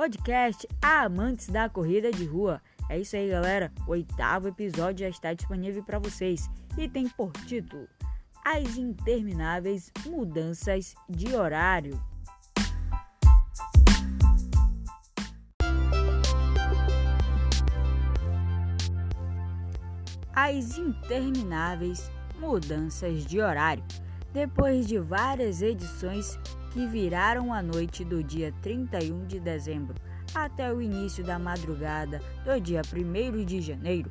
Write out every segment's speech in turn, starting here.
podcast Amantes da Corrida de Rua. É isso aí, galera. O oitavo episódio já está disponível para vocês e tem por título As Intermináveis Mudanças de Horário. As Intermináveis Mudanças de Horário. Depois de várias edições que viraram a noite do dia 31 de dezembro até o início da madrugada do dia 1 de janeiro,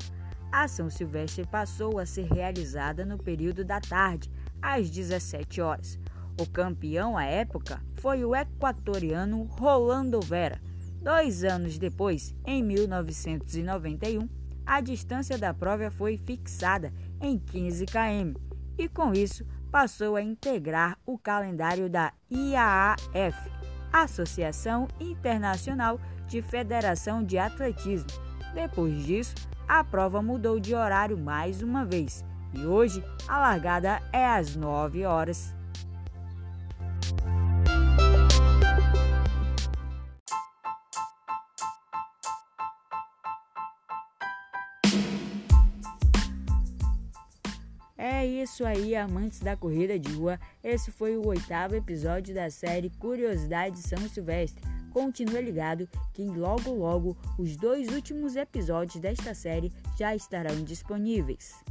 a São Silvestre passou a ser realizada no período da tarde, às 17 horas. O campeão à época foi o equatoriano Rolando Vera. Dois anos depois, em 1991, a distância da prova foi fixada em 15 km e, com isso, passou a integrar o calendário da IAAF, Associação Internacional de Federação de Atletismo. Depois disso, a prova mudou de horário mais uma vez e hoje a largada é às 9 horas. É isso aí, amantes da corrida de rua. Esse foi o oitavo episódio da série Curiosidades São Silvestre. Continue ligado que logo logo os dois últimos episódios desta série já estarão disponíveis.